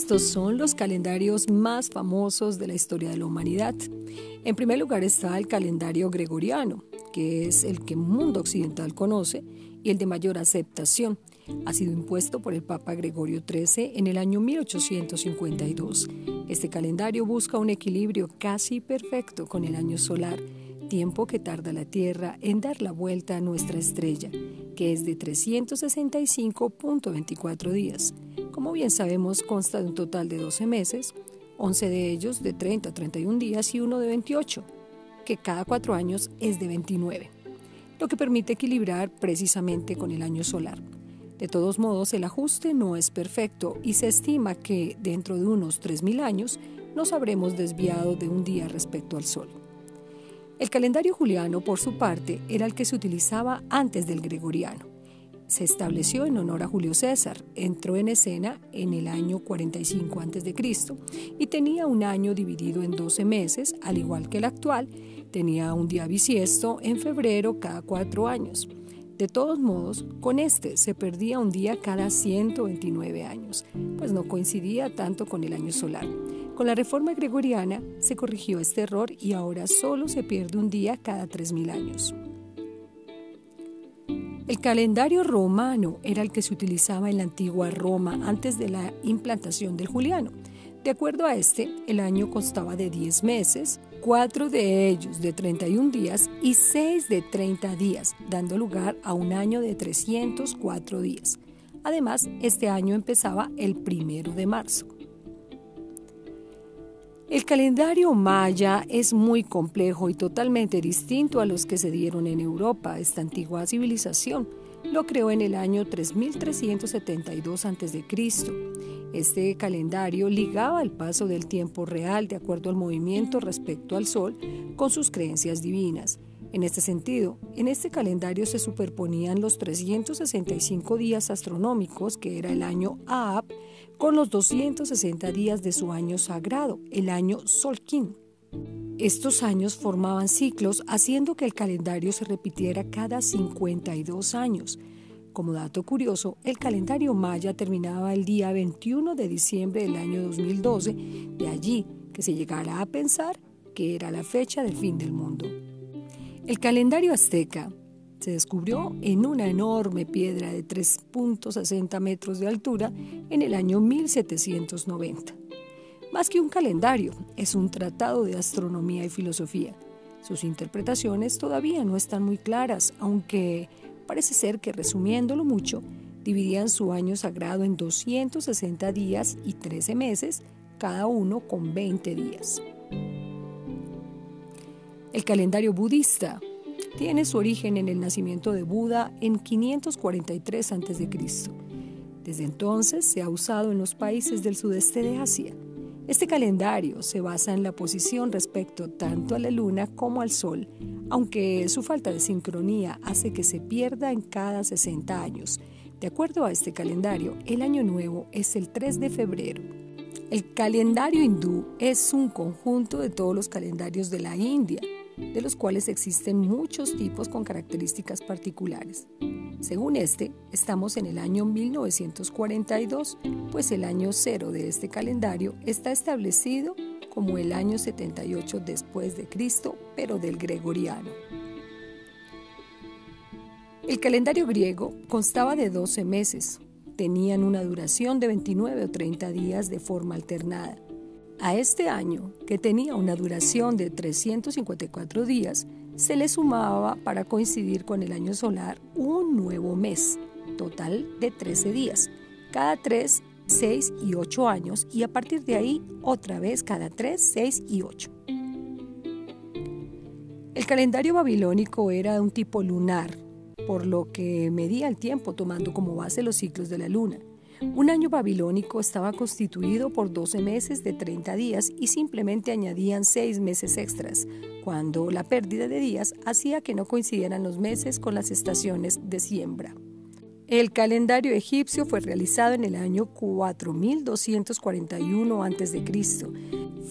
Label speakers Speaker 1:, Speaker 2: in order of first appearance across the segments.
Speaker 1: Estos son los calendarios más famosos de la historia de la humanidad. En primer lugar está el calendario gregoriano, que es el que el mundo occidental conoce y el de mayor aceptación. Ha sido impuesto por el Papa Gregorio XIII en el año 1852. Este calendario busca un equilibrio casi perfecto con el año solar, tiempo que tarda la Tierra en dar la vuelta a nuestra estrella, que es de 365.24 días. Como bien sabemos, consta de un total de 12 meses, 11 de ellos de 30 a 31 días y uno de 28, que cada cuatro años es de 29, lo que permite equilibrar precisamente con el año solar. De todos modos, el ajuste no es perfecto y se estima que dentro de unos 3.000 años nos habremos desviado de un día respecto al Sol. El calendario juliano, por su parte, era el que se utilizaba antes del gregoriano se estableció en honor a Julio César. Entró en escena en el año 45 a.C. y tenía un año dividido en 12 meses, al igual que el actual. Tenía un día bisiesto en febrero cada cuatro años. De todos modos, con este se perdía un día cada 129 años, pues no coincidía tanto con el año solar. Con la reforma gregoriana se corrigió este error y ahora solo se pierde un día cada 3.000 años. El calendario romano era el que se utilizaba en la antigua Roma antes de la implantación del juliano. De acuerdo a este, el año constaba de 10 meses, cuatro de ellos de 31 días y seis de 30 días, dando lugar a un año de 304 días. Además, este año empezaba el primero de marzo. El calendario maya es muy complejo y totalmente distinto a los que se dieron en Europa. Esta antigua civilización lo creó en el año 3372 a.C. Este calendario ligaba el paso del tiempo real de acuerdo al movimiento respecto al Sol con sus creencias divinas. En este sentido, en este calendario se superponían los 365 días astronómicos, que era el año Aab, con los 260 días de su año sagrado, el año Solkin. Estos años formaban ciclos, haciendo que el calendario se repitiera cada 52 años. Como dato curioso, el calendario maya terminaba el día 21 de diciembre del año 2012, de allí que se llegara a pensar que era la fecha del fin del mundo. El calendario azteca se descubrió en una enorme piedra de 3.60 metros de altura en el año 1790. Más que un calendario, es un tratado de astronomía y filosofía. Sus interpretaciones todavía no están muy claras, aunque parece ser que resumiéndolo mucho, dividían su año sagrado en 260 días y 13 meses, cada uno con 20 días. El calendario budista tiene su origen en el nacimiento de Buda en 543 a.C. Desde entonces se ha usado en los países del sudeste de Asia. Este calendario se basa en la posición respecto tanto a la luna como al sol, aunque su falta de sincronía hace que se pierda en cada 60 años. De acuerdo a este calendario, el año nuevo es el 3 de febrero. El calendario hindú es un conjunto de todos los calendarios de la India, de los cuales existen muchos tipos con características particulares. Según este, estamos en el año 1942, pues el año cero de este calendario está establecido como el año 78 después de Cristo, pero del gregoriano. El calendario griego constaba de 12 meses, tenían una duración de 29 o 30 días de forma alternada a este año, que tenía una duración de 354 días, se le sumaba para coincidir con el año solar un nuevo mes, total de 13 días, cada 3, 6 y 8 años y a partir de ahí otra vez cada 3, 6 y 8. El calendario babilónico era de un tipo lunar, por lo que medía el tiempo tomando como base los ciclos de la luna. Un año babilónico estaba constituido por 12 meses de 30 días y simplemente añadían 6 meses extras, cuando la pérdida de días hacía que no coincidieran los meses con las estaciones de siembra. El calendario egipcio fue realizado en el año 4241 a.C.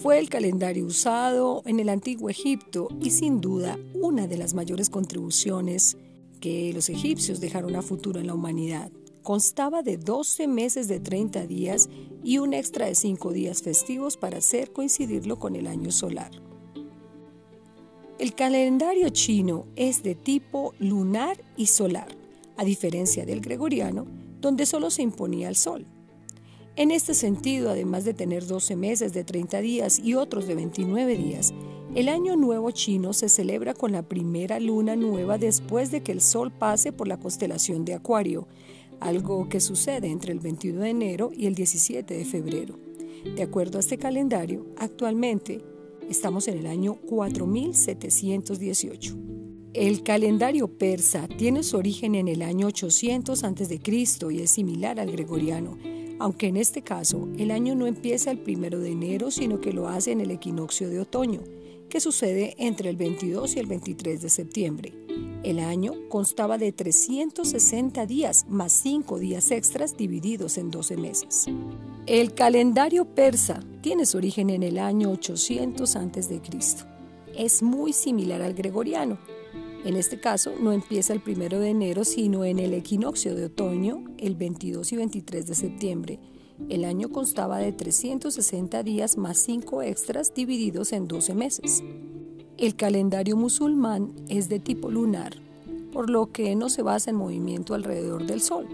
Speaker 1: Fue el calendario usado en el antiguo Egipto y sin duda una de las mayores contribuciones que los egipcios dejaron a futuro en la humanidad constaba de 12 meses de 30 días y un extra de 5 días festivos para hacer coincidirlo con el año solar. El calendario chino es de tipo lunar y solar, a diferencia del gregoriano, donde solo se imponía el sol. En este sentido, además de tener 12 meses de 30 días y otros de 29 días, el Año Nuevo chino se celebra con la primera luna nueva después de que el Sol pase por la constelación de Acuario, algo que sucede entre el 21 de enero y el 17 de febrero. De acuerdo a este calendario, actualmente estamos en el año 4718. El calendario persa tiene su origen en el año 800 a.C. y es similar al gregoriano, aunque en este caso el año no empieza el primero de enero, sino que lo hace en el equinoccio de otoño que sucede entre el 22 y el 23 de septiembre. El año constaba de 360 días más 5 días extras divididos en 12 meses. El calendario persa tiene su origen en el año 800 a.C. Es muy similar al gregoriano. En este caso no empieza el 1 de enero sino en el equinoccio de otoño, el 22 y 23 de septiembre, el año constaba de 360 días más 5 extras divididos en 12 meses. El calendario musulmán es de tipo lunar, por lo que no se basa en movimiento alrededor del Sol.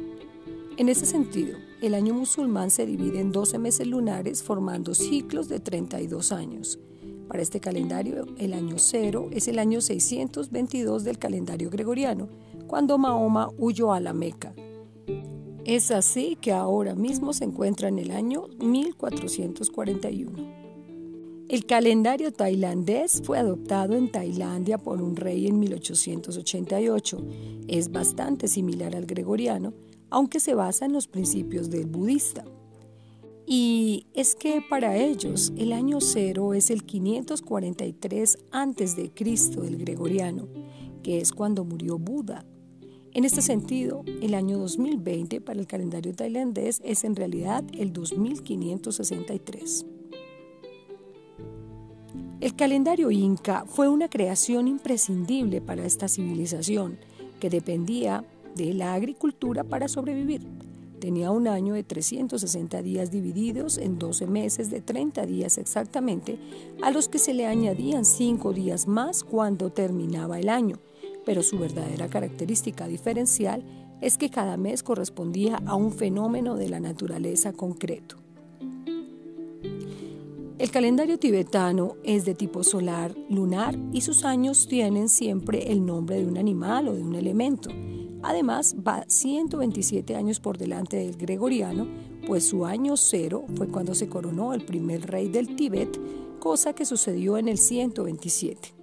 Speaker 1: En ese sentido, el año musulmán se divide en 12 meses lunares formando ciclos de 32 años. Para este calendario, el año cero es el año 622 del calendario gregoriano, cuando Mahoma huyó a la Meca es así que ahora mismo se encuentra en el año 1441. El calendario tailandés fue adoptado en Tailandia por un rey en 1888. Es bastante similar al gregoriano, aunque se basa en los principios del budista. Y es que para ellos el año cero es el 543 a.C. del gregoriano, que es cuando murió Buda en este sentido, el año 2020 para el calendario tailandés es en realidad el 2563. El calendario inca fue una creación imprescindible para esta civilización que dependía de la agricultura para sobrevivir. Tenía un año de 360 días divididos en 12 meses de 30 días exactamente, a los que se le añadían 5 días más cuando terminaba el año pero su verdadera característica diferencial es que cada mes correspondía a un fenómeno de la naturaleza concreto. El calendario tibetano es de tipo solar, lunar y sus años tienen siempre el nombre de un animal o de un elemento. Además, va 127 años por delante del gregoriano, pues su año cero fue cuando se coronó el primer rey del Tíbet, cosa que sucedió en el 127.